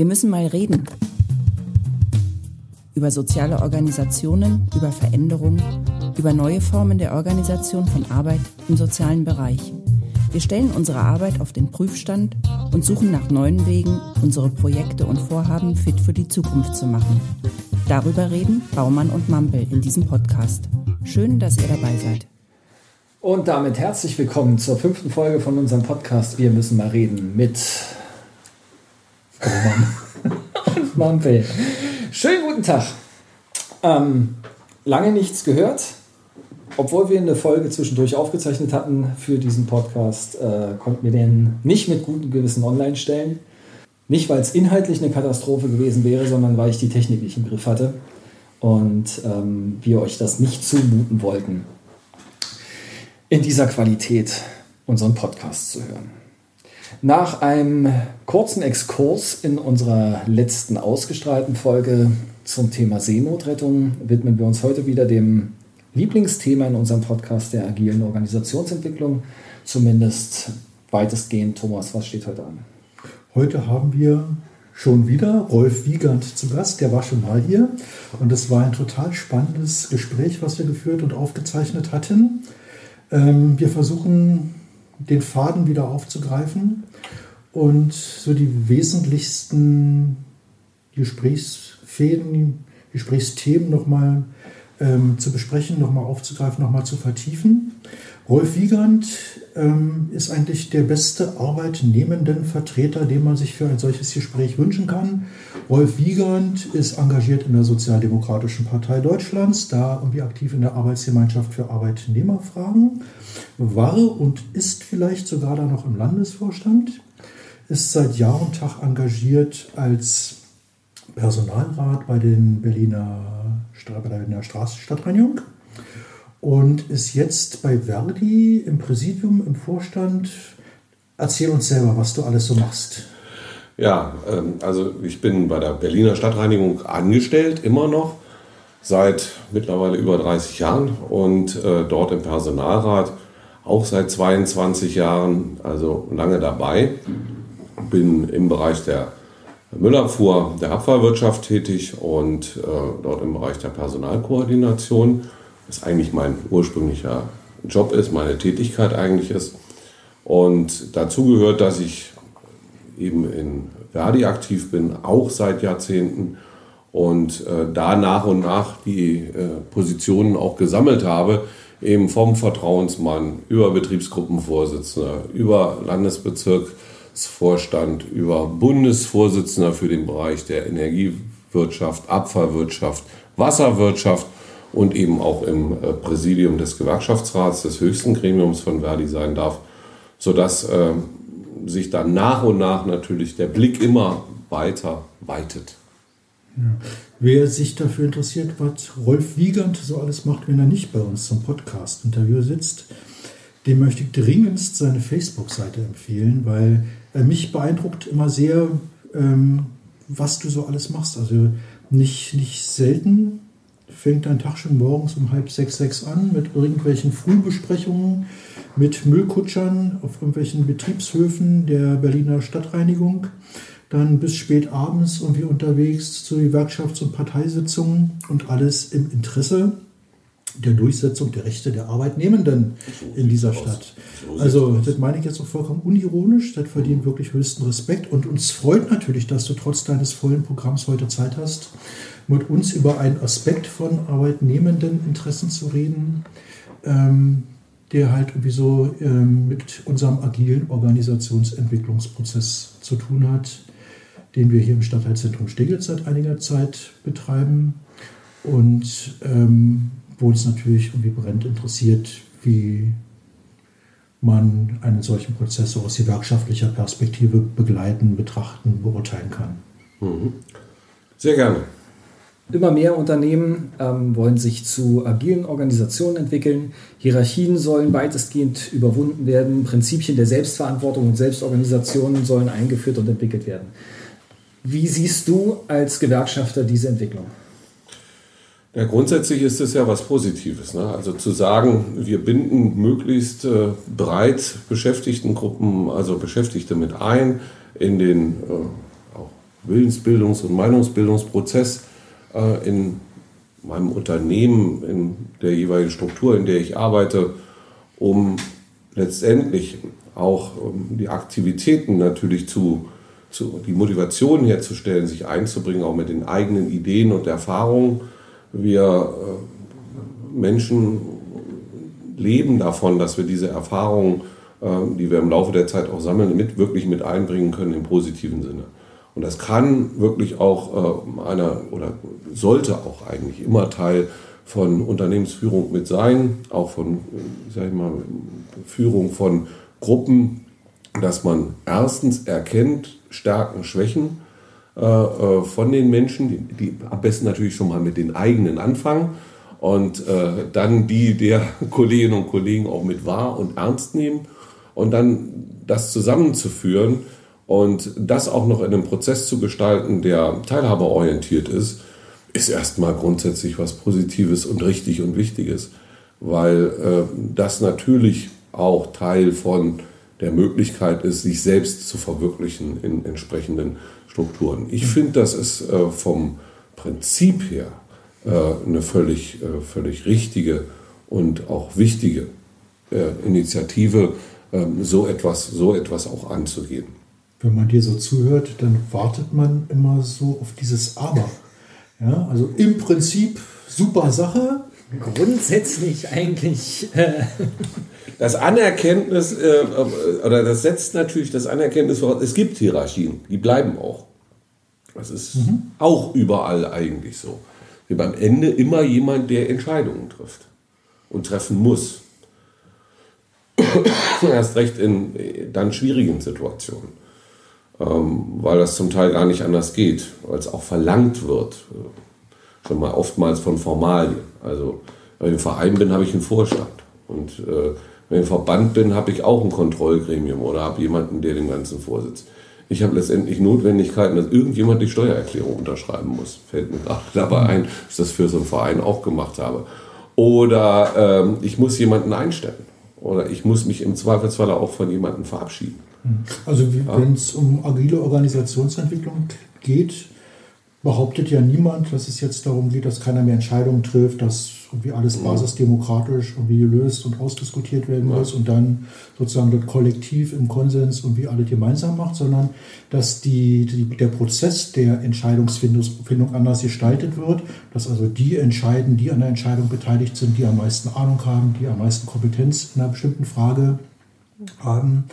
Wir müssen mal reden. Über soziale Organisationen, über Veränderungen, über neue Formen der Organisation von Arbeit im sozialen Bereich. Wir stellen unsere Arbeit auf den Prüfstand und suchen nach neuen Wegen, unsere Projekte und Vorhaben fit für die Zukunft zu machen. Darüber reden Baumann und Mampel in diesem Podcast. Schön, dass ihr dabei seid. Und damit herzlich willkommen zur fünften Folge von unserem Podcast Wir müssen mal reden mit und Mampel. Schönen guten Tag. Ähm, lange nichts gehört. Obwohl wir eine Folge zwischendurch aufgezeichnet hatten für diesen Podcast, äh, konnten wir den nicht mit gutem Gewissen online stellen. Nicht, weil es inhaltlich eine Katastrophe gewesen wäre, sondern weil ich die Technik nicht im Griff hatte und ähm, wir euch das nicht zumuten wollten, in dieser Qualität unseren Podcast zu hören. Nach einem kurzen Exkurs in unserer letzten ausgestrahlten Folge zum Thema Seenotrettung widmen wir uns heute wieder dem Lieblingsthema in unserem Podcast der agilen Organisationsentwicklung, zumindest weitestgehend. Thomas, was steht heute an? Heute haben wir schon wieder Rolf Wiegand zu Gast. Der war schon mal hier. Und es war ein total spannendes Gespräch, was wir geführt und aufgezeichnet hatten. Ähm, wir versuchen, den Faden wieder aufzugreifen und so die wesentlichsten Gesprächsfäden, Gesprächsthemen nochmal ähm, zu besprechen, nochmal aufzugreifen, nochmal zu vertiefen. Rolf Wiegand ähm, ist eigentlich der beste arbeitnehmenden Vertreter, den man sich für ein solches Gespräch wünschen kann. Rolf Wiegand ist engagiert in der Sozialdemokratischen Partei Deutschlands, da irgendwie aktiv in der Arbeitsgemeinschaft für Arbeitnehmerfragen, war und ist vielleicht sogar da noch im Landesvorstand, ist seit Jahr und Tag engagiert als Personalrat bei den Berliner bei der Straßenstadtreinigung und ist jetzt bei Verdi im Präsidium, im Vorstand. Erzähl uns selber, was du alles so machst. Ja, ähm, also ich bin bei der Berliner Stadtreinigung angestellt, immer noch, seit mittlerweile über 30 Jahren und äh, dort im Personalrat auch seit 22 Jahren, also lange dabei. Bin im Bereich der Müllabfuhr der Abfallwirtschaft tätig und äh, dort im Bereich der Personalkoordination, was eigentlich mein ursprünglicher Job ist, meine Tätigkeit eigentlich ist. Und dazu gehört, dass ich eben in Verdi aktiv bin, auch seit Jahrzehnten und äh, da nach und nach die äh, Positionen auch gesammelt habe, eben vom Vertrauensmann über Betriebsgruppenvorsitzender, über Landesbezirk Vorstand über Bundesvorsitzender für den Bereich der Energiewirtschaft, Abfallwirtschaft, Wasserwirtschaft und eben auch im äh, Präsidium des Gewerkschaftsrats, des höchsten Gremiums von Verdi sein darf, sodass äh, sich dann nach und nach natürlich der Blick immer weiter weitet. Ja. Wer sich dafür interessiert, was Rolf Wiegand so alles macht, wenn er nicht bei uns zum Podcast-Interview sitzt, dem möchte ich dringendst seine Facebook-Seite empfehlen, weil äh, mich beeindruckt immer sehr, ähm, was du so alles machst. Also nicht, nicht selten fängt dein Tag schon morgens um halb sechs, sechs an mit irgendwelchen Frühbesprechungen mit Müllkutschern auf irgendwelchen Betriebshöfen der Berliner Stadtreinigung. Dann bis spät abends irgendwie unterwegs zu Gewerkschafts- und Parteisitzungen und alles im Interesse der Durchsetzung der Rechte der Arbeitnehmenden in dieser Stadt. Also das meine ich jetzt auch vollkommen unironisch, das verdient wirklich höchsten Respekt und uns freut natürlich, dass du trotz deines vollen Programms heute Zeit hast, mit uns über einen Aspekt von arbeitnehmenden Interessen zu reden, ähm, der halt irgendwie so ähm, mit unserem agilen Organisationsentwicklungsprozess zu tun hat, den wir hier im Stadtteilzentrum Steglitz seit einiger Zeit betreiben und ähm, wo uns natürlich irgendwie brennend interessiert, wie man einen solchen Prozess aus gewerkschaftlicher Perspektive begleiten, betrachten, beurteilen kann. Mhm. Sehr gerne. Immer mehr Unternehmen ähm, wollen sich zu agilen Organisationen entwickeln. Hierarchien sollen weitestgehend überwunden werden. Prinzipien der Selbstverantwortung und Selbstorganisation sollen eingeführt und entwickelt werden. Wie siehst du als Gewerkschafter diese Entwicklung? Ja, grundsätzlich ist es ja was Positives. Ne? Also zu sagen, wir binden möglichst äh, breit Beschäftigtengruppen, also Beschäftigte mit ein in den äh, Willensbildungs- und Meinungsbildungsprozess äh, in meinem Unternehmen, in der jeweiligen Struktur, in der ich arbeite, um letztendlich auch um die Aktivitäten natürlich zu, zu, die Motivation herzustellen, sich einzubringen, auch mit den eigenen Ideen und Erfahrungen. Wir äh, Menschen leben davon, dass wir diese Erfahrungen, äh, die wir im Laufe der Zeit auch sammeln, mit, wirklich mit einbringen können im positiven Sinne. Und das kann wirklich auch äh, einer oder sollte auch eigentlich immer Teil von Unternehmensführung mit sein, auch von, sag ich mal, Führung von Gruppen, dass man erstens erkennt Stärken, Schwächen äh, äh, von den Menschen, die, die, am besten natürlich schon mal mit den eigenen anfangen und äh, dann die der Kolleginnen und Kollegen auch mit wahr und ernst nehmen und dann das zusammenzuführen und das auch noch in einem Prozess zu gestalten, der teilhaberorientiert ist, ist erstmal grundsätzlich was Positives und richtig und Wichtiges, weil äh, das natürlich auch Teil von der Möglichkeit ist, sich selbst zu verwirklichen in entsprechenden Strukturen. Ich finde, das ist äh, vom Prinzip her äh, eine völlig, äh, völlig richtige und auch wichtige äh, Initiative, ähm, so, etwas, so etwas auch anzugehen. Wenn man dir so zuhört, dann wartet man immer so auf dieses Aber. Ja, also im Prinzip super Sache. Grundsätzlich eigentlich. Äh das Anerkenntnis, äh, oder das setzt natürlich das Anerkenntnis voraus, es gibt Hierarchien, die bleiben auch. Das ist mhm. auch überall eigentlich so. Wir haben am Ende immer jemand, der Entscheidungen trifft und treffen muss. Erst recht in dann schwierigen Situationen, weil das zum Teil gar nicht anders geht, weil es auch verlangt wird schon mal oftmals von Formalien. Also wenn ich im Verein bin, habe ich einen Vorstand. Und äh, wenn ich im Verband bin, habe ich auch ein Kontrollgremium oder habe jemanden, der dem Ganzen vorsitzt. Ich habe letztendlich Notwendigkeiten, dass irgendjemand die Steuererklärung unterschreiben muss. Fällt mir gerade dabei ein, dass ich das für so einen Verein auch gemacht habe. Oder ähm, ich muss jemanden einstellen. Oder ich muss mich im Zweifelsfall auch von jemandem verabschieden. Also ja? wenn es um agile Organisationsentwicklung geht, behauptet ja niemand, dass es jetzt darum geht, dass keiner mehr Entscheidungen trifft, dass irgendwie alles basisdemokratisch irgendwie gelöst und ausdiskutiert werden muss und dann sozusagen das Kollektiv im Konsens irgendwie alle gemeinsam macht, sondern dass die, die, der Prozess der Entscheidungsfindung anders gestaltet wird, dass also die entscheiden, die an der Entscheidung beteiligt sind, die am meisten Ahnung haben, die am meisten Kompetenz in einer bestimmten Frage haben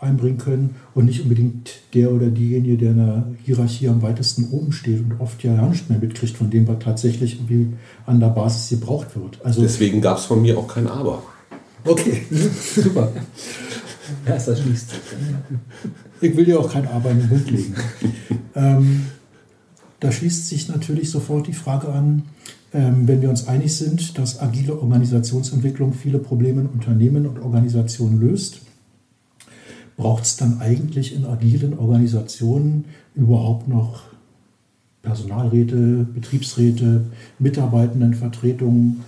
einbringen können und nicht unbedingt der oder diejenige, der in der Hierarchie am weitesten oben steht und oft ja nicht mehr mitkriegt von dem, was tatsächlich irgendwie an der Basis gebraucht wird. Also Deswegen gab es von mir auch kein Aber. Okay, super. Ja, das schließt. Ich will dir auch kein Aber in den Mund legen. ähm, da schließt sich natürlich sofort die Frage an, ähm, wenn wir uns einig sind, dass agile Organisationsentwicklung viele Probleme in Unternehmen und Organisationen löst braucht es dann eigentlich in agilen Organisationen überhaupt noch Personalräte, Betriebsräte, Mitarbeitendenvertretungen?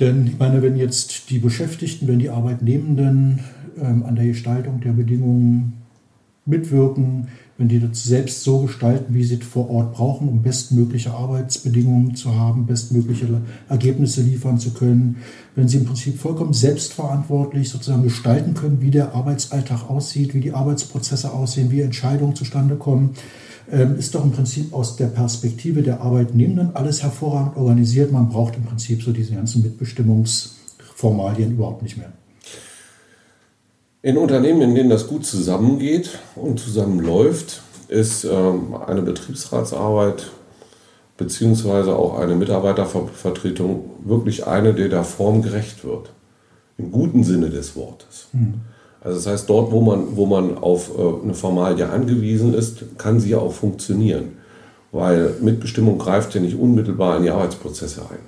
Denn ich meine, wenn jetzt die Beschäftigten, wenn die Arbeitnehmenden ähm, an der Gestaltung der Bedingungen mitwirken, wenn die das selbst so gestalten, wie sie es vor Ort brauchen, um bestmögliche Arbeitsbedingungen zu haben, bestmögliche Ergebnisse liefern zu können, wenn sie im Prinzip vollkommen selbstverantwortlich sozusagen gestalten können, wie der Arbeitsalltag aussieht, wie die Arbeitsprozesse aussehen, wie Entscheidungen zustande kommen, ähm, ist doch im Prinzip aus der Perspektive der Arbeitnehmenden alles hervorragend organisiert. Man braucht im Prinzip so diese ganzen Mitbestimmungsformalien überhaupt nicht mehr. In Unternehmen, in denen das gut zusammengeht und zusammenläuft, ist ähm, eine Betriebsratsarbeit beziehungsweise auch eine Mitarbeitervertretung wirklich eine, der der Form gerecht wird. Im guten Sinne des Wortes. Mhm. Also das heißt, dort, wo man, wo man auf äh, eine Formalie angewiesen ist, kann sie ja auch funktionieren. Weil Mitbestimmung greift ja nicht unmittelbar in die Arbeitsprozesse ein.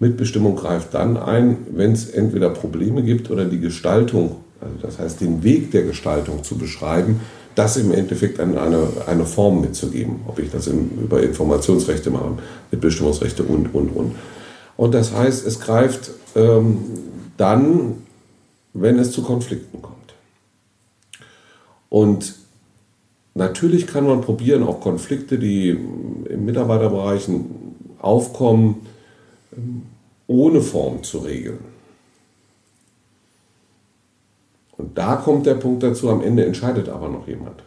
Mitbestimmung greift dann ein, wenn es entweder Probleme gibt oder die Gestaltung also das heißt, den Weg der Gestaltung zu beschreiben, das im Endeffekt eine, eine Form mitzugeben. Ob ich das im, über Informationsrechte mache, Mitbestimmungsrechte und, und, und. Und das heißt, es greift ähm, dann, wenn es zu Konflikten kommt. Und natürlich kann man probieren, auch Konflikte, die im Mitarbeiterbereichen aufkommen, ohne Form zu regeln. Und da kommt der Punkt dazu, am Ende entscheidet aber noch jemand.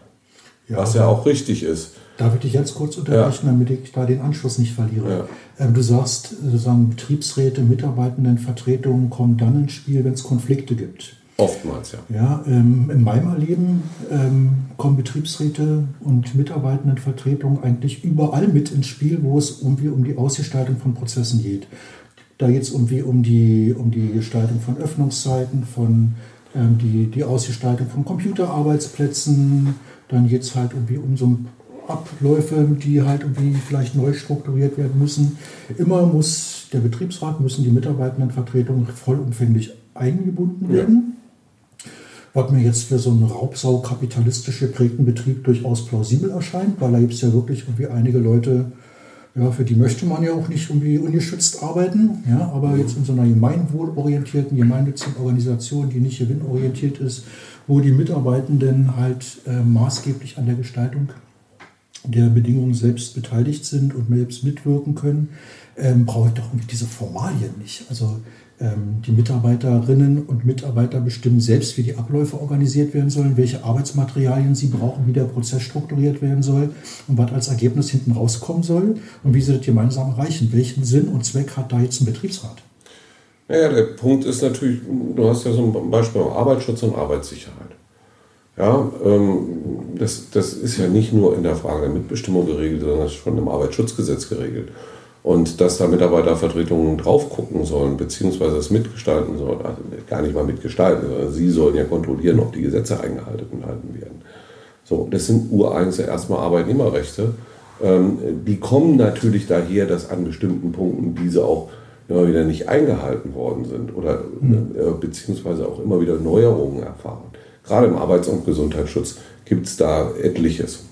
Ja, was ja auch richtig ist. Darf ich dich ganz kurz unterbrechen, ja. damit ich da den Anschluss nicht verliere? Ja. Ähm, du sagst, sozusagen Betriebsräte, Mitarbeitendenvertretungen kommen dann ins Spiel, wenn es Konflikte gibt. Oftmals, ja. Ja, ähm, in meinem Erleben ähm, kommen Betriebsräte und Mitarbeitendenvertretungen eigentlich überall mit ins Spiel, wo es irgendwie um die Ausgestaltung von Prozessen geht. Da geht es irgendwie um die, um die Gestaltung von Öffnungszeiten, von die, die Ausgestaltung von Computerarbeitsplätzen, dann geht es halt irgendwie um so Abläufe, die halt irgendwie vielleicht neu strukturiert werden müssen. Immer muss der Betriebsrat, müssen die Mitarbeitendenvertretungen vollumfänglich eingebunden werden. Ja. Was mir jetzt für so einen Raubsau kapitalistisch geprägten Betrieb durchaus plausibel erscheint, weil da gibt es ja wirklich irgendwie einige Leute, ja, für die möchte man ja auch nicht irgendwie ungeschützt arbeiten. Ja, aber jetzt in so einer gemeinwohlorientierten, gemeinnützigen Organisation, die nicht gewinnorientiert ist, wo die Mitarbeitenden halt äh, maßgeblich an der Gestaltung der Bedingungen selbst beteiligt sind und selbst mitwirken können, ähm, brauche ich doch diese Formalien nicht. Also die Mitarbeiterinnen und Mitarbeiter bestimmen selbst, wie die Abläufe organisiert werden sollen, welche Arbeitsmaterialien sie brauchen, wie der Prozess strukturiert werden soll und was als Ergebnis hinten rauskommen soll und wie sie das gemeinsam erreichen. Welchen Sinn und Zweck hat da jetzt ein Betriebsrat? Naja, der Punkt ist natürlich, du hast ja so ein Beispiel Arbeitsschutz und Arbeitssicherheit. Ja, ähm, das, das ist ja nicht nur in der Frage der Mitbestimmung geregelt, sondern das ist schon im Arbeitsschutzgesetz geregelt. Und dass da Mitarbeitervertretungen drauf gucken sollen, beziehungsweise es mitgestalten sollen, also gar nicht mal mitgestalten, sondern sie sollen ja kontrollieren, ob die Gesetze eingehalten werden. So, das sind ureigens ja erstmal Arbeitnehmerrechte. Ähm, die kommen natürlich daher, dass an bestimmten Punkten diese auch immer wieder nicht eingehalten worden sind oder mhm. äh, beziehungsweise auch immer wieder Neuerungen erfahren. Gerade im Arbeits- und Gesundheitsschutz gibt es da etliches,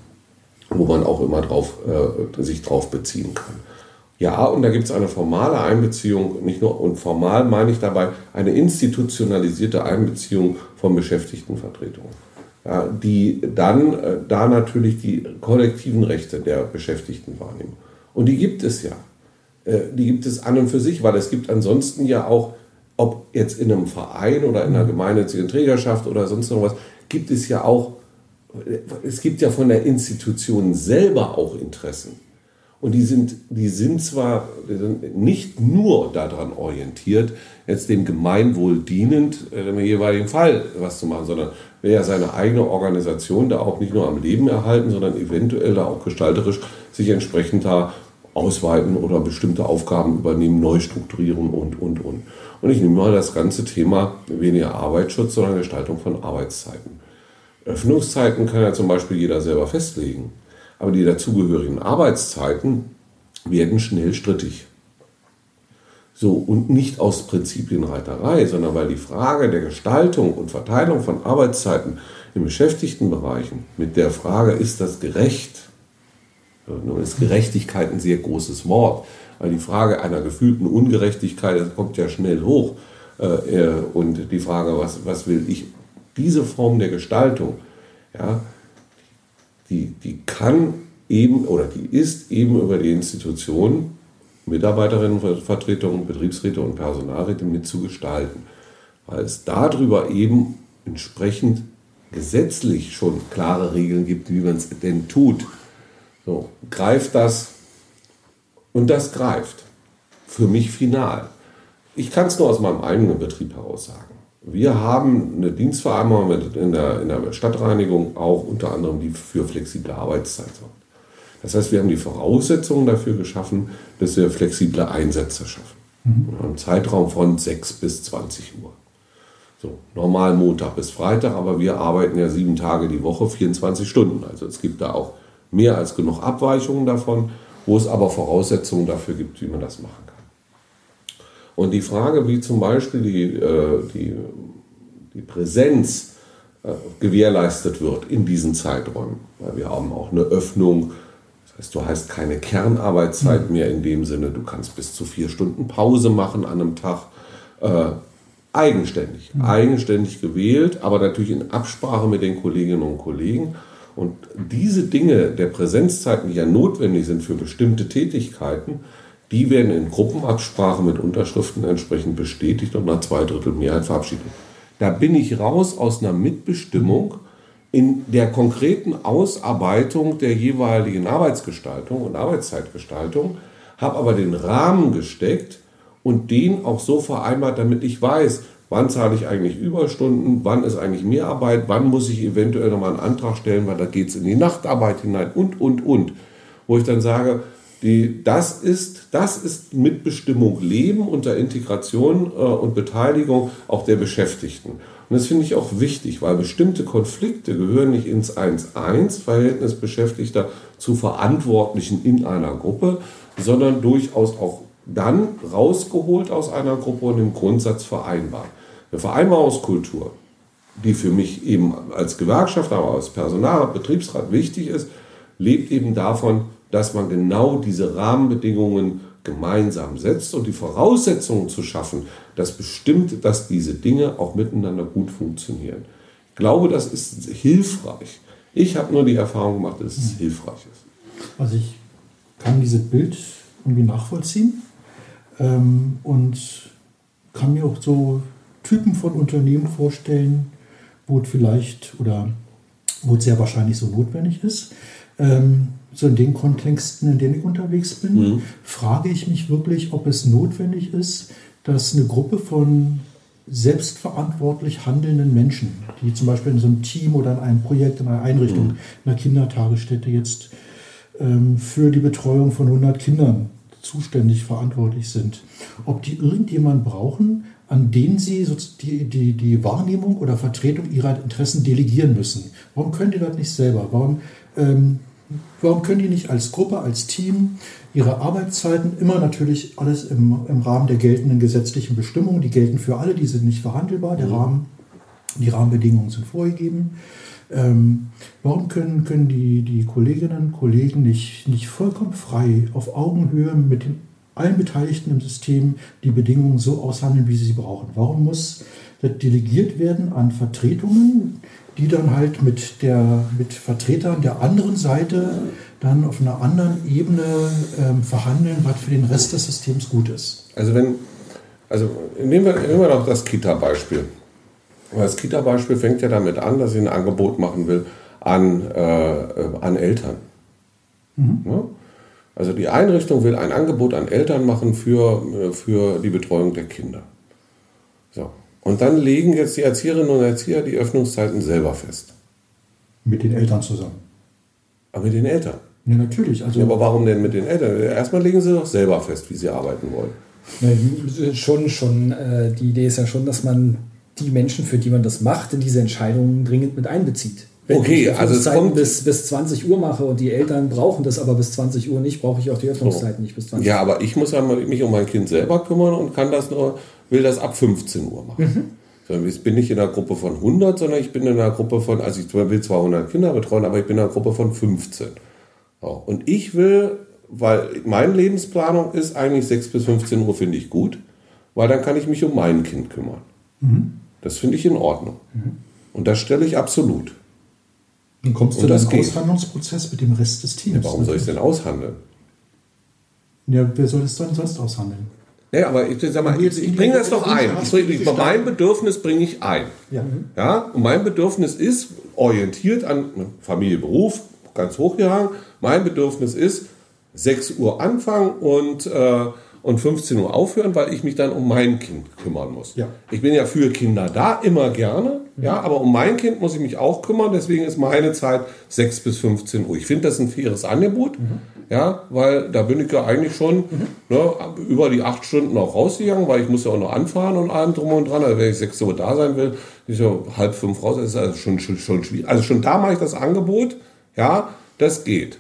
wo man auch immer drauf, äh, sich drauf beziehen kann. Ja, und da gibt es eine formale Einbeziehung, nicht nur, und formal meine ich dabei eine institutionalisierte Einbeziehung von Beschäftigtenvertretungen, ja, die dann äh, da natürlich die kollektiven Rechte der Beschäftigten wahrnehmen. Und die gibt es ja. Äh, die gibt es an und für sich, weil es gibt ansonsten ja auch, ob jetzt in einem Verein oder in einer gemeinnützigen Trägerschaft oder sonst noch was, gibt es ja auch, äh, es gibt ja von der Institution selber auch Interessen. Und die sind, die sind zwar nicht nur daran orientiert, jetzt dem Gemeinwohl dienend äh, im jeweiligen Fall was zu machen, sondern wer ja seine eigene Organisation da auch nicht nur am Leben erhalten, sondern eventuell da auch gestalterisch sich entsprechend da ausweiten oder bestimmte Aufgaben übernehmen, neu strukturieren und, und, und. Und ich nehme mal das ganze Thema weniger Arbeitsschutz, sondern Gestaltung von Arbeitszeiten. Öffnungszeiten kann ja zum Beispiel jeder selber festlegen aber die dazugehörigen Arbeitszeiten werden schnell strittig. So, und nicht aus Prinzipienreiterei, sondern weil die Frage der Gestaltung und Verteilung von Arbeitszeiten in Beschäftigtenbereichen mit der Frage, ist das gerecht? Nun ist Gerechtigkeit ein sehr großes Wort, weil die Frage einer gefühlten Ungerechtigkeit kommt ja schnell hoch. Äh, und die Frage, was, was will ich? Diese Form der Gestaltung, ja, die, die kann eben oder die ist eben über die Institution Mitarbeiterinnenvertretungen, Betriebsräte und Personalräte mitzugestalten, weil es darüber eben entsprechend gesetzlich schon klare Regeln gibt, wie man es denn tut. So, greift das und das greift. Für mich final. Ich kann es nur aus meinem eigenen Betrieb heraus sagen. Wir haben eine Dienstvereinbarung in der, in der Stadtreinigung auch unter anderem, die für flexible Arbeitszeit sorgt. Das heißt, wir haben die Voraussetzungen dafür geschaffen, dass wir flexible Einsätze schaffen. Mhm. Im Zeitraum von 6 bis 20 Uhr. So, normal Montag bis Freitag, aber wir arbeiten ja sieben Tage die Woche, 24 Stunden. Also es gibt da auch mehr als genug Abweichungen davon, wo es aber Voraussetzungen dafür gibt, wie man das kann. Und die Frage, wie zum Beispiel die, äh, die, die Präsenz äh, gewährleistet wird in diesen Zeiträumen, weil wir haben auch eine Öffnung, das heißt, du hast keine Kernarbeitszeit mehr in dem Sinne, du kannst bis zu vier Stunden Pause machen an einem Tag. Äh, eigenständig, mhm. eigenständig gewählt, aber natürlich in Absprache mit den Kolleginnen und Kollegen. Und diese Dinge der Präsenzzeiten, die ja notwendig sind für bestimmte Tätigkeiten, die werden in Gruppenabsprache mit Unterschriften entsprechend bestätigt und nach zwei Drittel Mehrheit verabschiedet. Da bin ich raus aus einer Mitbestimmung in der konkreten Ausarbeitung der jeweiligen Arbeitsgestaltung und Arbeitszeitgestaltung, habe aber den Rahmen gesteckt und den auch so vereinbart, damit ich weiß, wann zahle ich eigentlich Überstunden, wann ist eigentlich Mehrarbeit, wann muss ich eventuell nochmal einen Antrag stellen, weil da geht es in die Nachtarbeit hinein und, und, und. Wo ich dann sage, die, das, ist, das ist Mitbestimmung Leben unter Integration äh, und Beteiligung auch der Beschäftigten. Und das finde ich auch wichtig, weil bestimmte Konflikte gehören nicht ins 1-1-Verhältnis Beschäftigter zu Verantwortlichen in einer Gruppe, sondern durchaus auch dann rausgeholt aus einer Gruppe und im Grundsatz vereinbar. Eine Vereinbarungskultur, die für mich eben als Gewerkschaft, aber als Personalrat, Betriebsrat wichtig ist, lebt eben davon, dass man genau diese Rahmenbedingungen gemeinsam setzt und die Voraussetzungen zu schaffen, dass bestimmt, dass diese Dinge auch miteinander gut funktionieren. Ich glaube, das ist hilfreich. Ich habe nur die Erfahrung gemacht, dass es hilfreich ist. Also ich kann dieses Bild irgendwie nachvollziehen ähm, und kann mir auch so Typen von Unternehmen vorstellen, wo es vielleicht oder wo es sehr wahrscheinlich so notwendig ist. Ähm, so in den Kontexten, in denen ich unterwegs bin, mhm. frage ich mich wirklich, ob es notwendig ist, dass eine Gruppe von selbstverantwortlich handelnden Menschen, die zum Beispiel in so einem Team oder in einem Projekt, in einer Einrichtung, mhm. in einer Kindertagesstätte jetzt ähm, für die Betreuung von 100 Kindern zuständig verantwortlich sind, ob die irgendjemanden brauchen, an den sie die, die, die Wahrnehmung oder Vertretung ihrer Interessen delegieren müssen. Warum können die das nicht selber? Warum ähm, Warum können die nicht als Gruppe, als Team ihre Arbeitszeiten, immer natürlich alles im, im Rahmen der geltenden gesetzlichen Bestimmungen, die gelten für alle, die sind nicht verhandelbar, der mhm. Rahmen, die Rahmenbedingungen sind vorgegeben. Ähm, warum können, können die, die Kolleginnen und Kollegen nicht, nicht vollkommen frei auf Augenhöhe mit den, allen Beteiligten im System die Bedingungen so aushandeln, wie sie sie brauchen? Warum muss delegiert werden an Vertretungen, die dann halt mit, der, mit Vertretern der anderen Seite dann auf einer anderen Ebene ähm, verhandeln, was für den Rest des Systems gut ist. Also wenn, also nehmen wir, nehmen wir doch das Kita-Beispiel. Das Kita-Beispiel fängt ja damit an, dass ich ein Angebot machen will an, äh, an Eltern. Mhm. Ja? Also die Einrichtung will ein Angebot an Eltern machen für, äh, für die Betreuung der Kinder. So. Und dann legen jetzt die Erzieherinnen und Erzieher die Öffnungszeiten selber fest. Mit den Eltern zusammen. Aber mit den Eltern. Ja, natürlich. Also ja, aber warum denn mit den Eltern? Erstmal legen sie doch selber fest, wie sie arbeiten wollen. Ja, schon, schon. Äh, die Idee ist ja schon, dass man die Menschen, für die man das macht, in diese Entscheidungen dringend mit einbezieht. Wenn okay, ich also es kommt bis, bis 20 Uhr mache und die Eltern brauchen das aber bis 20 Uhr nicht, brauche ich auch die Öffnungszeiten so. nicht bis 20 Uhr. Ja, aber ich muss ja mich um mein Kind selber kümmern und kann das nur will das ab 15 Uhr machen. Mhm. ich bin nicht in einer Gruppe von 100, sondern ich bin in einer Gruppe von, also ich will 200 Kinder betreuen, aber ich bin in einer Gruppe von 15. Und ich will, weil meine Lebensplanung ist eigentlich 6 bis 15 Uhr finde ich gut, weil dann kann ich mich um mein Kind kümmern. Mhm. Das finde ich in Ordnung. Mhm. Und das stelle ich absolut. Dann kommst du in den Aushandlungsprozess mit dem Rest des Teams. Ja, warum soll ich es denn aushandeln? Ja, wer soll es dann sonst aushandeln? Ja, aber ich sag mal, ich, ich bringe das doch ein. Ich, mein Bedürfnis bringe ich ein. Ja. ja. Und mein Bedürfnis ist orientiert an Familie, Beruf, ganz hochgehangen. Mein Bedürfnis ist 6 Uhr anfangen und, äh, und 15 Uhr aufhören, weil ich mich dann um mein Kind kümmern muss. Ja. Ich bin ja für Kinder da, immer gerne. Mhm. Ja, aber um mein Kind muss ich mich auch kümmern. Deswegen ist meine Zeit 6 bis 15 Uhr. Ich finde das ein faires Angebot. Mhm. Ja, weil da bin ich ja eigentlich schon mhm. ne, über die acht Stunden auch rausgegangen, weil ich muss ja auch noch anfahren und allem drum und dran. Also wenn ich sechs Uhr da sein will, ich so halb fünf raus, das ist also schon, schon, schon schwierig. Also schon da mache ich das Angebot, ja, das geht.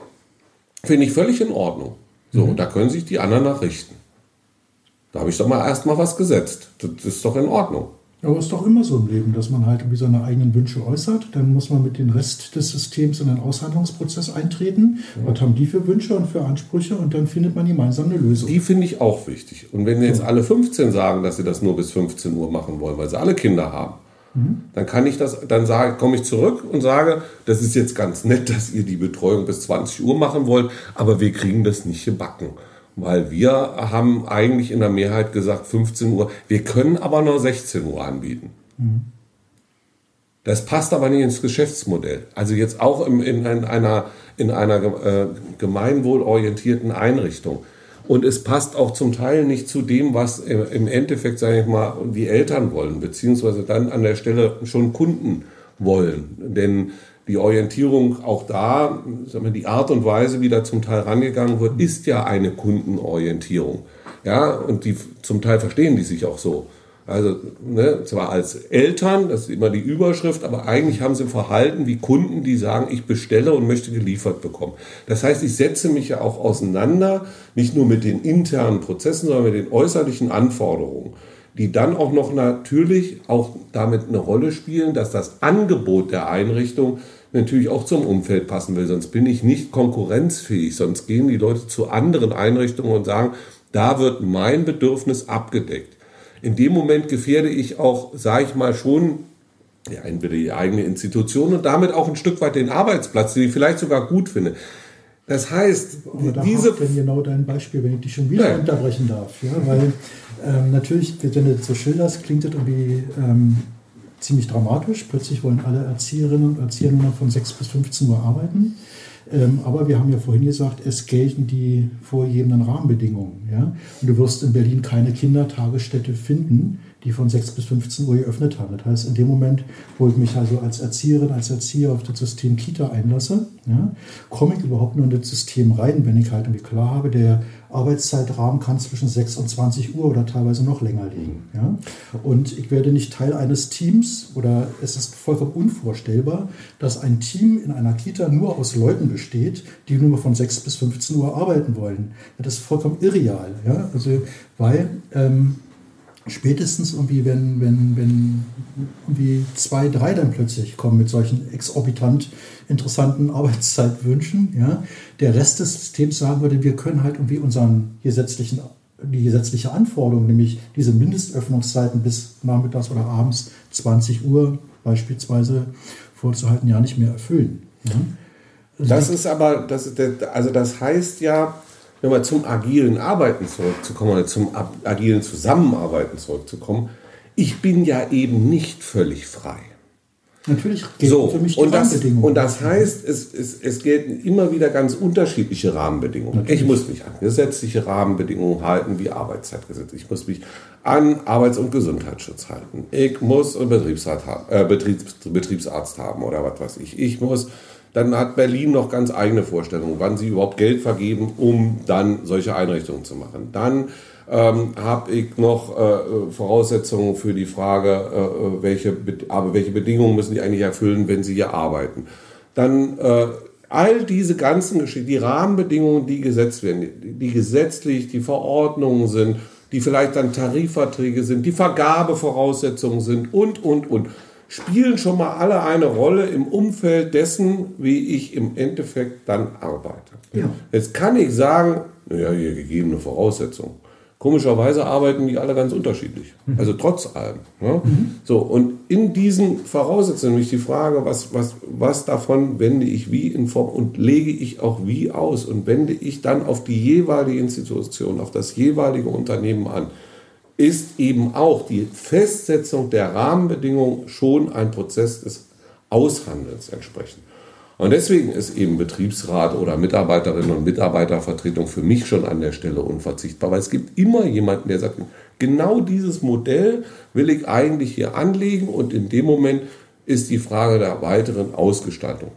Finde ich völlig in Ordnung. So, mhm. da können sich die anderen nachrichten. Da habe ich doch mal erstmal was gesetzt. Das ist doch in Ordnung. Aber es ist doch immer so im Leben, dass man halt irgendwie seine eigenen Wünsche äußert. Dann muss man mit dem Rest des Systems in den Aushandlungsprozess eintreten. Ja. Was haben die für Wünsche und für Ansprüche? Und dann findet man gemeinsam eine Lösung. Die finde ich auch wichtig. Und wenn jetzt alle 15 sagen, dass sie das nur bis 15 Uhr machen wollen, weil sie alle Kinder haben, Dann kann ich das, dann sage, komme ich zurück und sage, das ist jetzt ganz nett, dass ihr die Betreuung bis 20 Uhr machen wollt, aber wir kriegen das nicht gebacken. Weil wir haben eigentlich in der Mehrheit gesagt 15 Uhr. Wir können aber nur 16 Uhr anbieten. Das passt aber nicht ins Geschäftsmodell. Also jetzt auch im, in, einer, in einer äh, gemeinwohlorientierten Einrichtung. Und es passt auch zum Teil nicht zu dem, was im Endeffekt, sage ich mal, die Eltern wollen, beziehungsweise dann an der Stelle schon Kunden wollen. Denn die Orientierung auch da, sagen wir, die Art und Weise, wie da zum Teil rangegangen wird, ist ja eine Kundenorientierung. Ja, und die zum Teil verstehen die sich auch so. Also ne, zwar als Eltern, das ist immer die Überschrift, aber eigentlich haben sie ein Verhalten wie Kunden, die sagen, ich bestelle und möchte geliefert bekommen. Das heißt, ich setze mich ja auch auseinander, nicht nur mit den internen Prozessen, sondern mit den äußerlichen Anforderungen, die dann auch noch natürlich auch damit eine Rolle spielen, dass das Angebot der Einrichtung natürlich auch zum Umfeld passen will. Sonst bin ich nicht konkurrenzfähig. Sonst gehen die Leute zu anderen Einrichtungen und sagen, da wird mein Bedürfnis abgedeckt in dem Moment gefährde ich auch, sage ich mal, schon ja, entweder die eigene Institution und damit auch ein Stück weit den Arbeitsplatz, den ich vielleicht sogar gut finde. Das heißt, Aber da diese. Denn genau dein Beispiel, wenn ich dich schon wieder ja. unterbrechen darf. Ja, weil ähm, natürlich, wenn du so schilderst, klingt das irgendwie ähm, ziemlich dramatisch. Plötzlich wollen alle Erzieherinnen und Erzieher nur noch von 6 bis 15 Uhr arbeiten. Ähm, aber wir haben ja vorhin gesagt, es gelten die vorgegebenen Rahmenbedingungen. Ja? Und du wirst in Berlin keine Kindertagesstätte finden, die von 6 bis 15 Uhr geöffnet haben. Das heißt, in dem Moment, wo ich mich also als Erzieherin, als Erzieher auf das System Kita einlasse, ja, komme ich überhaupt nur in das System rein, wenn ich halt irgendwie klar habe, der Arbeitszeitrahmen kann zwischen 6 und 20 Uhr oder teilweise noch länger liegen. Ja? Und ich werde nicht Teil eines Teams oder es ist vollkommen unvorstellbar, dass ein Team in einer Kita nur aus Leuten besteht, die nur von 6 bis 15 Uhr arbeiten wollen. Das ist vollkommen irreal. Ja? Also, weil ähm, spätestens irgendwie, wenn, wenn, wenn irgendwie zwei, drei dann plötzlich kommen mit solchen exorbitant interessanten Arbeitszeitwünschen, ja, der Rest des Systems sagen würde, wir können halt irgendwie unseren gesetzlichen, die gesetzliche Anforderung, nämlich diese Mindestöffnungszeiten bis nachmittags oder abends 20 Uhr beispielsweise vorzuhalten, ja nicht mehr erfüllen. Ja. Das ist aber, das, also das heißt ja, nochmal zum agilen Arbeiten zurückzukommen oder zum agilen Zusammenarbeiten zurückzukommen, ich bin ja eben nicht völlig frei. Natürlich gelten so, für mich die und das, Rahmenbedingungen. Und das heißt, es, es, es gelten immer wieder ganz unterschiedliche Rahmenbedingungen. Natürlich. Ich muss mich an gesetzliche Rahmenbedingungen halten, wie Arbeitszeitgesetz. Ich muss mich an Arbeits- und Gesundheitsschutz halten. Ich muss einen Betriebsarzt haben, äh, Betriebs, Betriebsarzt haben oder was weiß ich. Ich muss dann hat Berlin noch ganz eigene Vorstellungen, wann sie überhaupt Geld vergeben, um dann solche Einrichtungen zu machen. Dann ähm, habe ich noch äh, Voraussetzungen für die Frage, äh, äh welche, aber welche Bedingungen müssen die eigentlich erfüllen, wenn sie hier arbeiten. Dann äh, all diese ganzen Geschichten, die Rahmenbedingungen, die gesetzt werden, die, die gesetzlich, die Verordnungen sind, die vielleicht dann Tarifverträge sind, die Vergabevoraussetzungen sind und, und, und spielen schon mal alle eine Rolle im Umfeld dessen, wie ich im Endeffekt dann arbeite. Ja. Jetzt kann ich sagen, naja, hier gegebene Voraussetzungen. Komischerweise arbeiten die alle ganz unterschiedlich. Mhm. Also trotz allem. Ne? Mhm. So, und in diesen Voraussetzungen nämlich die Frage, was, was, was davon wende ich wie in Form und lege ich auch wie aus und wende ich dann auf die jeweilige Institution, auf das jeweilige Unternehmen an ist eben auch die Festsetzung der Rahmenbedingungen schon ein Prozess des Aushandelns entsprechend. Und deswegen ist eben Betriebsrat oder Mitarbeiterinnen und Mitarbeitervertretung für mich schon an der Stelle unverzichtbar, weil es gibt immer jemanden, der sagt, genau dieses Modell will ich eigentlich hier anlegen und in dem Moment ist die Frage der weiteren Ausgestaltung.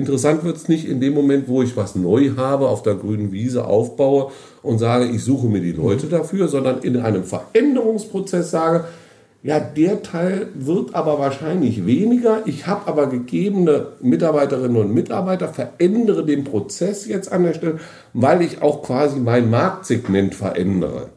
Interessant wird es nicht in dem Moment, wo ich was neu habe, auf der grünen Wiese aufbaue und sage, ich suche mir die Leute dafür, sondern in einem Veränderungsprozess sage, ja, der Teil wird aber wahrscheinlich weniger. Ich habe aber gegebene Mitarbeiterinnen und Mitarbeiter, verändere den Prozess jetzt an der Stelle, weil ich auch quasi mein Marktsegment verändere.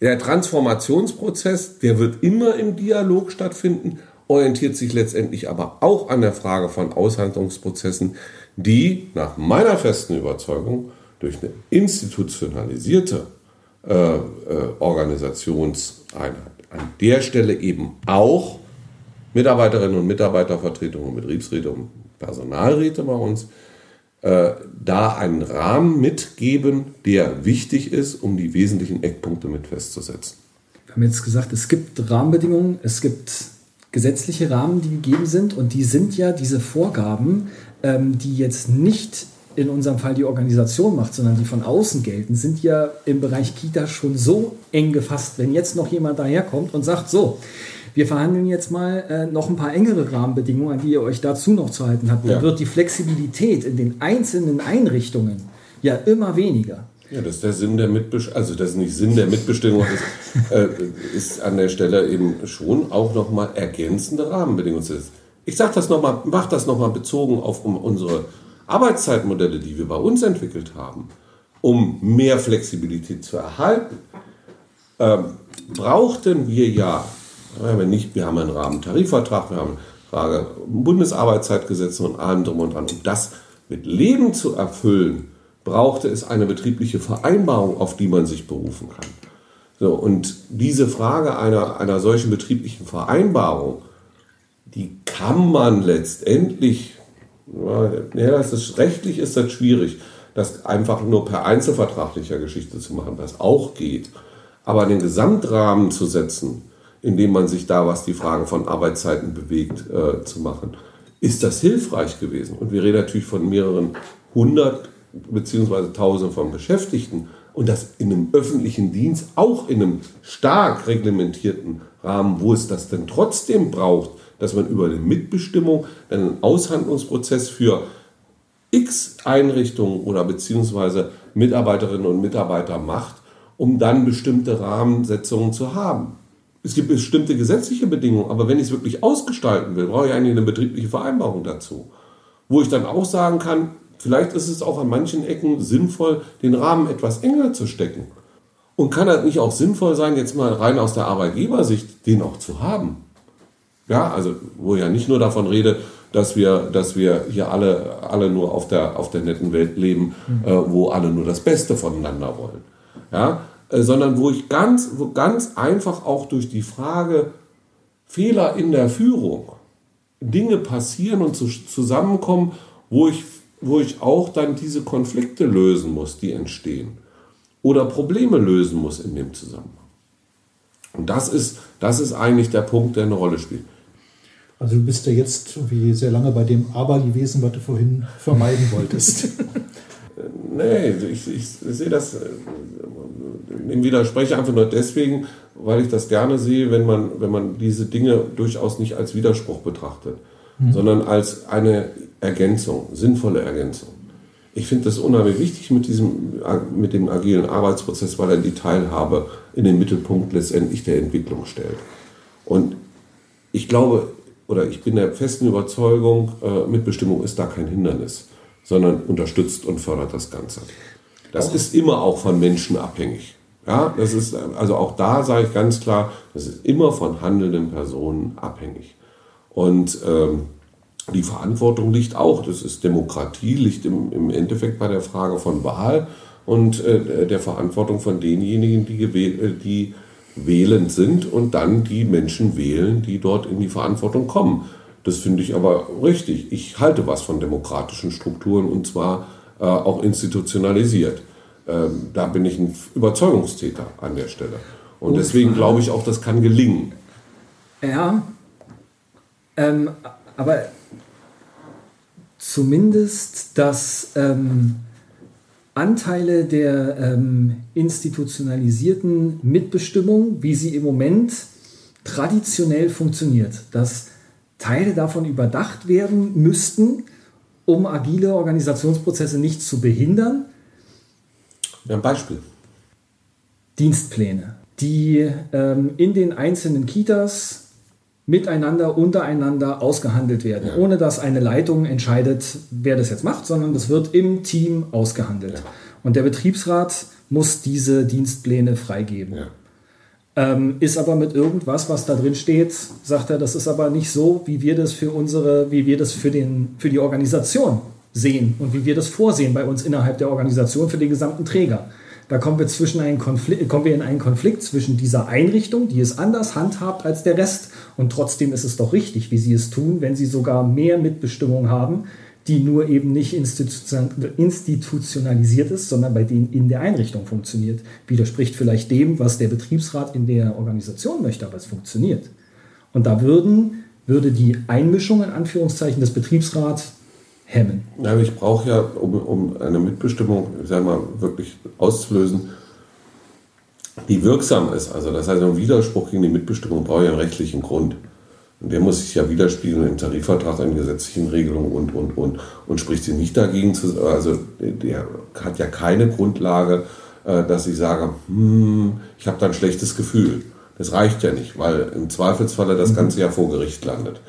Der Transformationsprozess, der wird immer im Dialog stattfinden orientiert sich letztendlich aber auch an der Frage von Aushandlungsprozessen, die nach meiner festen Überzeugung durch eine institutionalisierte äh, äh, Organisationseinheit an der Stelle eben auch Mitarbeiterinnen und Mitarbeitervertretung und Betriebsräte und Personalräte bei uns, äh, da einen Rahmen mitgeben, der wichtig ist, um die wesentlichen Eckpunkte mit festzusetzen. Wir haben jetzt gesagt, es gibt Rahmenbedingungen, es gibt gesetzliche Rahmen, die gegeben sind und die sind ja diese Vorgaben, ähm, die jetzt nicht in unserem Fall die Organisation macht, sondern die von außen gelten, sind ja im Bereich Kita schon so eng gefasst. Wenn jetzt noch jemand daherkommt und sagt, so, wir verhandeln jetzt mal äh, noch ein paar engere Rahmenbedingungen, an die ihr euch dazu noch zu halten habt. Dann ja. wird die Flexibilität in den einzelnen Einrichtungen ja immer weniger. Ja, das ist der Sinn der Mitbestimmung, also das ist nicht Sinn der Mitbestimmung, ist, äh, ist an der Stelle eben schon auch nochmal ergänzende Rahmenbedingungen zu setzen. Ich sage das nochmal, mache das nochmal bezogen auf um unsere Arbeitszeitmodelle, die wir bei uns entwickelt haben, um mehr Flexibilität zu erhalten. Ähm, brauchten wir ja ja, wenn nicht, wir haben einen Rahmentarifvertrag, wir haben Frage Bundesarbeitszeitgesetze und allem drum und dran. Um das mit Leben zu erfüllen, brauchte es eine betriebliche Vereinbarung, auf die man sich berufen kann. So, und diese Frage einer, einer solchen betrieblichen Vereinbarung, die kann man letztendlich, ja, das ist, rechtlich ist das schwierig, das einfach nur per einzelvertraglicher Geschichte zu machen, was auch geht. Aber den Gesamtrahmen zu setzen, indem man sich da, was die Frage von Arbeitszeiten bewegt, äh, zu machen. Ist das hilfreich gewesen? Und wir reden natürlich von mehreren hundert beziehungsweise tausend von Beschäftigten und das in einem öffentlichen Dienst, auch in einem stark reglementierten Rahmen, wo es das denn trotzdem braucht, dass man über eine Mitbestimmung einen Aushandlungsprozess für x Einrichtungen oder beziehungsweise Mitarbeiterinnen und Mitarbeiter macht, um dann bestimmte Rahmensetzungen zu haben. Es gibt bestimmte gesetzliche Bedingungen, aber wenn ich es wirklich ausgestalten will, brauche ich eigentlich eine betriebliche Vereinbarung dazu. Wo ich dann auch sagen kann, vielleicht ist es auch an manchen Ecken sinnvoll, den Rahmen etwas enger zu stecken. Und kann das nicht auch sinnvoll sein, jetzt mal rein aus der Arbeitgebersicht, den auch zu haben? Ja, also wo ich ja nicht nur davon rede, dass wir, dass wir hier alle, alle nur auf der, auf der netten Welt leben, mhm. äh, wo alle nur das Beste voneinander wollen. Ja, äh, sondern wo ich ganz, wo ganz einfach auch durch die Frage Fehler in der Führung Dinge passieren und zusammenkommen, wo ich, wo ich auch dann diese Konflikte lösen muss, die entstehen. Oder Probleme lösen muss in dem Zusammenhang. Und das ist, das ist eigentlich der Punkt, der eine Rolle spielt. Also du bist ja jetzt irgendwie sehr lange bei dem Aber gewesen, was du vorhin vermeiden wolltest. nee, ich, ich, sehe das, ich widerspreche einfach nur deswegen, weil ich das gerne sehe, wenn man, wenn man diese Dinge durchaus nicht als Widerspruch betrachtet, mhm. sondern als eine Ergänzung, sinnvolle Ergänzung. Ich finde das unheimlich wichtig mit, diesem, mit dem agilen Arbeitsprozess, weil er die Teilhabe in den Mittelpunkt letztendlich der Entwicklung stellt. Und ich glaube, oder ich bin der festen Überzeugung, äh, Mitbestimmung ist da kein Hindernis sondern unterstützt und fördert das Ganze. Das ist immer auch von Menschen abhängig. Ja, das ist, also auch da sage ich ganz klar, das ist immer von handelnden Personen abhängig. Und ähm, die Verantwortung liegt auch, das ist Demokratie, liegt im, im Endeffekt bei der Frage von Wahl und äh, der Verantwortung von denjenigen, die, äh, die wählend sind und dann die Menschen wählen, die dort in die Verantwortung kommen. Das finde ich aber richtig. Ich halte was von demokratischen Strukturen und zwar äh, auch institutionalisiert. Ähm, da bin ich ein Überzeugungstäter an der Stelle. Und deswegen glaube ich auch, das kann gelingen. Ja, ähm, aber zumindest, dass ähm, Anteile der ähm, institutionalisierten Mitbestimmung, wie sie im Moment traditionell funktioniert, dass Teile davon überdacht werden müssten, um agile Organisationsprozesse nicht zu behindern. Ein Beispiel. Dienstpläne, die ähm, in den einzelnen Kitas miteinander, untereinander ausgehandelt werden, ja. ohne dass eine Leitung entscheidet, wer das jetzt macht, sondern das wird im Team ausgehandelt. Ja. Und der Betriebsrat muss diese Dienstpläne freigeben. Ja. Ähm, ist aber mit irgendwas, was da drin steht, sagt er, das ist aber nicht so, wie wir das für unsere, wie wir das für, den, für die Organisation sehen und wie wir das vorsehen bei uns innerhalb der Organisation für den gesamten Träger. Da kommen wir, zwischen einen Konflikt, kommen wir in einen Konflikt zwischen dieser Einrichtung, die es anders handhabt als der Rest Und trotzdem ist es doch richtig, wie sie es tun, wenn sie sogar mehr Mitbestimmung haben, die nur eben nicht institutionalisiert ist, sondern bei denen in der Einrichtung funktioniert. Widerspricht vielleicht dem, was der Betriebsrat in der Organisation möchte, aber es funktioniert. Und da würden, würde die Einmischung in Anführungszeichen des Betriebsrats hemmen. Ja, ich brauche ja, um, um eine Mitbestimmung, ich sag mal, wirklich auszulösen, die wirksam ist. Also das heißt, ein Widerspruch gegen die Mitbestimmung brauche ich einen rechtlichen Grund. Und der muss sich ja widerspiegeln im Tarifvertrag, in gesetzlichen Regelungen und, und, und, und spricht sie nicht dagegen zu, also der hat ja keine Grundlage, äh, dass ich sage, hm, ich habe da ein schlechtes Gefühl. Das reicht ja nicht, weil im Zweifelsfalle das mhm. Ganze ja vor Gericht landet.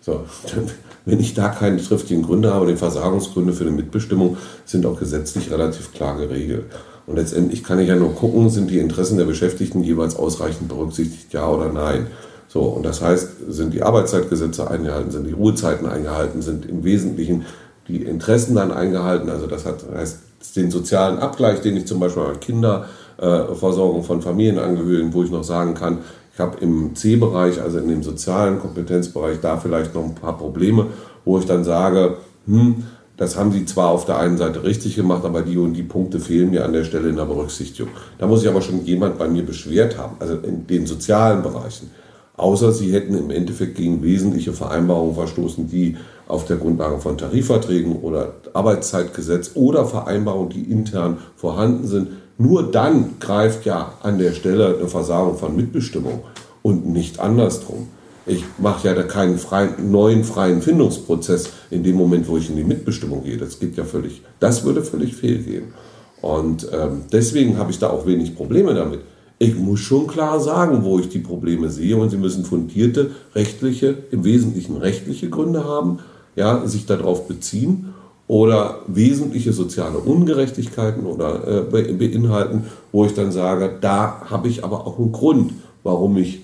So, wenn ich da keine triftigen Gründe habe, die Versagungsgründe für eine Mitbestimmung sind auch gesetzlich relativ klar geregelt. Und letztendlich kann ich ja nur gucken, sind die Interessen der Beschäftigten jeweils ausreichend berücksichtigt, ja oder nein. So, und das heißt, sind die Arbeitszeitgesetze eingehalten, sind die Ruhezeiten eingehalten, sind im Wesentlichen die Interessen dann eingehalten. Also das heißt, den sozialen Abgleich, den ich zum Beispiel bei Kinderversorgung von Familienangehörigen, wo ich noch sagen kann, ich habe im C-Bereich, also in dem sozialen Kompetenzbereich, da vielleicht noch ein paar Probleme, wo ich dann sage, hm, das haben sie zwar auf der einen Seite richtig gemacht, aber die und die Punkte fehlen mir an der Stelle in der Berücksichtigung. Da muss sich aber schon jemand bei mir beschwert haben, also in den sozialen Bereichen außer sie hätten im Endeffekt gegen wesentliche Vereinbarungen verstoßen, die auf der Grundlage von Tarifverträgen oder Arbeitszeitgesetz oder Vereinbarungen, die intern vorhanden sind. Nur dann greift ja an der Stelle eine Versagung von Mitbestimmung und nicht andersrum. Ich mache ja da keinen freien, neuen freien Findungsprozess in dem Moment, wo ich in die Mitbestimmung gehe. Das geht ja völlig, das würde völlig fehlgehen. Und ähm, deswegen habe ich da auch wenig Probleme damit. Ich muss schon klar sagen, wo ich die Probleme sehe und sie müssen fundierte rechtliche, im Wesentlichen rechtliche Gründe haben, ja, sich darauf beziehen oder wesentliche soziale Ungerechtigkeiten oder äh, beinhalten, wo ich dann sage, da habe ich aber auch einen Grund, warum ich,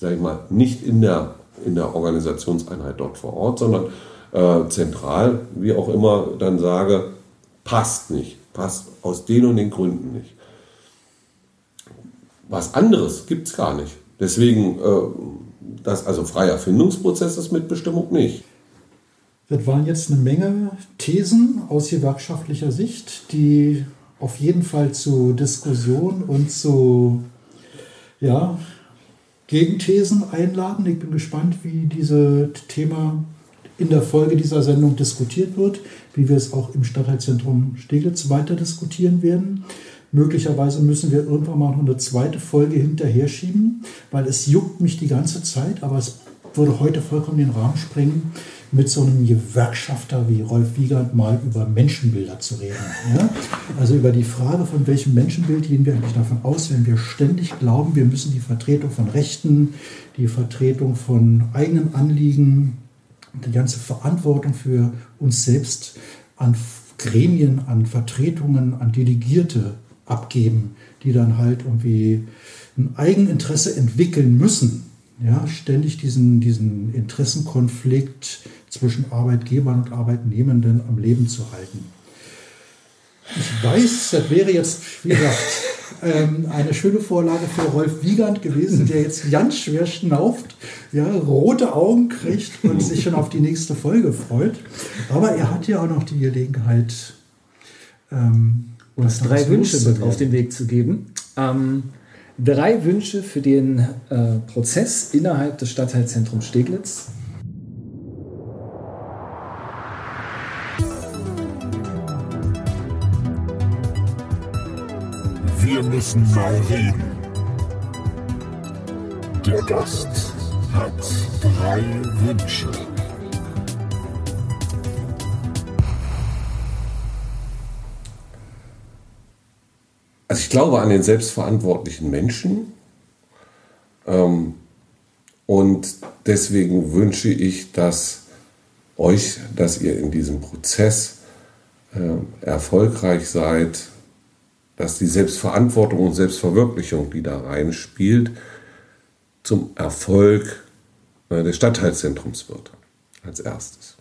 sage ich mal, nicht in der, in der Organisationseinheit dort vor Ort, sondern äh, zentral, wie auch immer, dann sage, passt nicht, passt aus den und den Gründen nicht. Was anderes gibt es gar nicht. Deswegen, äh, das, also freier Findungsprozess ist mit Bestimmung nicht. Das waren jetzt eine Menge Thesen aus gewerkschaftlicher Sicht, die auf jeden Fall zu Diskussion und zu ja, Gegenthesen einladen. Ich bin gespannt, wie dieses Thema in der Folge dieser Sendung diskutiert wird, wie wir es auch im Stadtteilzentrum Steglitz weiter diskutieren werden. Möglicherweise müssen wir irgendwann mal noch eine zweite Folge hinterher schieben, weil es juckt mich die ganze Zeit, aber es würde heute vollkommen den Rahmen sprengen, mit so einem Gewerkschafter wie Rolf Wiegand mal über Menschenbilder zu reden. Ja? Also über die Frage, von welchem Menschenbild gehen wir eigentlich davon aus, wenn wir ständig glauben, wir müssen die Vertretung von Rechten, die Vertretung von eigenen Anliegen, die ganze Verantwortung für uns selbst an Gremien, an Vertretungen, an Delegierte abgeben, die dann halt irgendwie ein Eigeninteresse entwickeln müssen. Ja, ständig diesen, diesen Interessenkonflikt zwischen Arbeitgebern und Arbeitnehmenden am Leben zu halten. Ich weiß, das wäre jetzt, wie gesagt, ähm, eine schöne Vorlage für Rolf Wiegand gewesen, der jetzt ganz schwer schnauft, ja, rote Augen kriegt und sich schon auf die nächste Folge freut. Aber er hat ja auch noch die Gelegenheit, ähm, uns drei Wünsche mit auf den Weg zu geben. Ähm, drei Wünsche für den äh, Prozess innerhalb des Stadtteilzentrums Steglitz. Müssen mal reden. Der Gast hat drei Wünsche. Also ich glaube an den selbstverantwortlichen Menschen. Ähm, und deswegen wünsche ich, dass euch, dass ihr in diesem Prozess äh, erfolgreich seid, dass die Selbstverantwortung und Selbstverwirklichung, die da reinspielt, zum Erfolg äh, des Stadtteilzentrums wird. Als erstes.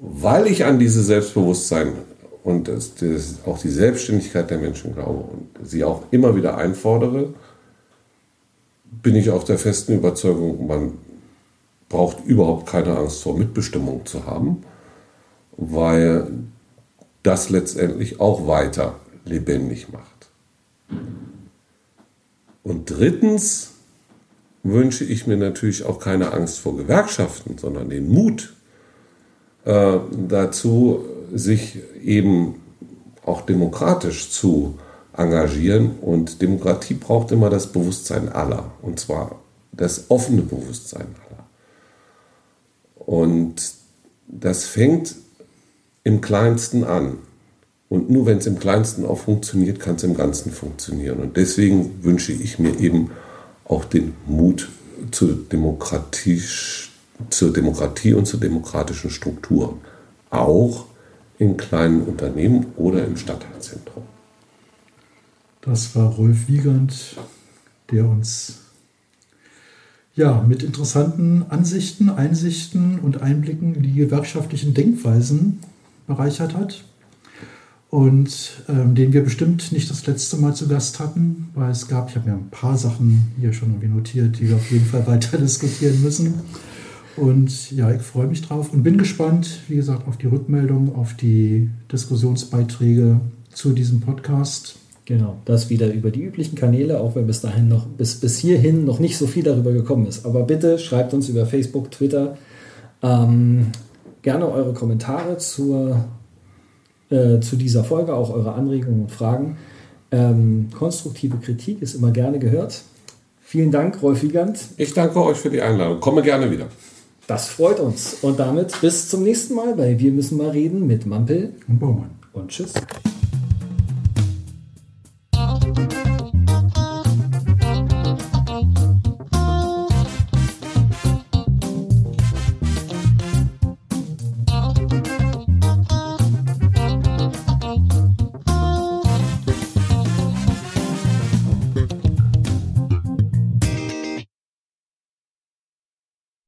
Weil ich an dieses Selbstbewusstsein und das, das auch die Selbstständigkeit der Menschen glaube und sie auch immer wieder einfordere, bin ich auch der festen Überzeugung, man braucht überhaupt keine Angst vor Mitbestimmung zu haben, weil das letztendlich auch weiter lebendig macht. Und drittens wünsche ich mir natürlich auch keine Angst vor Gewerkschaften, sondern den Mut äh, dazu, sich eben auch demokratisch zu engagieren. Und Demokratie braucht immer das Bewusstsein aller, und zwar das offene Bewusstsein aller. Und das fängt im Kleinsten an. Und nur wenn es im Kleinsten auch funktioniert, kann es im Ganzen funktionieren. Und deswegen wünsche ich mir eben auch den Mut zur Demokratie, zur Demokratie und zu demokratischen Strukturen. Auch in kleinen Unternehmen oder im Stadtteilzentrum. Das war Rolf Wiegand, der uns ja, mit interessanten Ansichten, Einsichten und Einblicken in die gewerkschaftlichen Denkweisen bereichert hat. Und ähm, den wir bestimmt nicht das letzte Mal zu Gast hatten, weil es gab, ich habe mir ein paar Sachen hier schon irgendwie notiert, die wir auf jeden Fall weiter diskutieren müssen. Und ja, ich freue mich drauf und bin gespannt, wie gesagt, auf die Rückmeldung, auf die Diskussionsbeiträge zu diesem Podcast. Genau, das wieder über die üblichen Kanäle, auch wenn bis dahin noch, bis, bis hierhin noch nicht so viel darüber gekommen ist. Aber bitte schreibt uns über Facebook, Twitter ähm, gerne eure Kommentare zur, äh, zu dieser Folge, auch eure Anregungen und Fragen. Ähm, konstruktive Kritik ist immer gerne gehört. Vielen Dank, Rolf Wiegand. Ich danke euch für die Einladung. Komme gerne wieder. Das freut uns. Und damit bis zum nächsten Mal bei Wir müssen mal reden mit Mampel Und Baumann. und tschüss.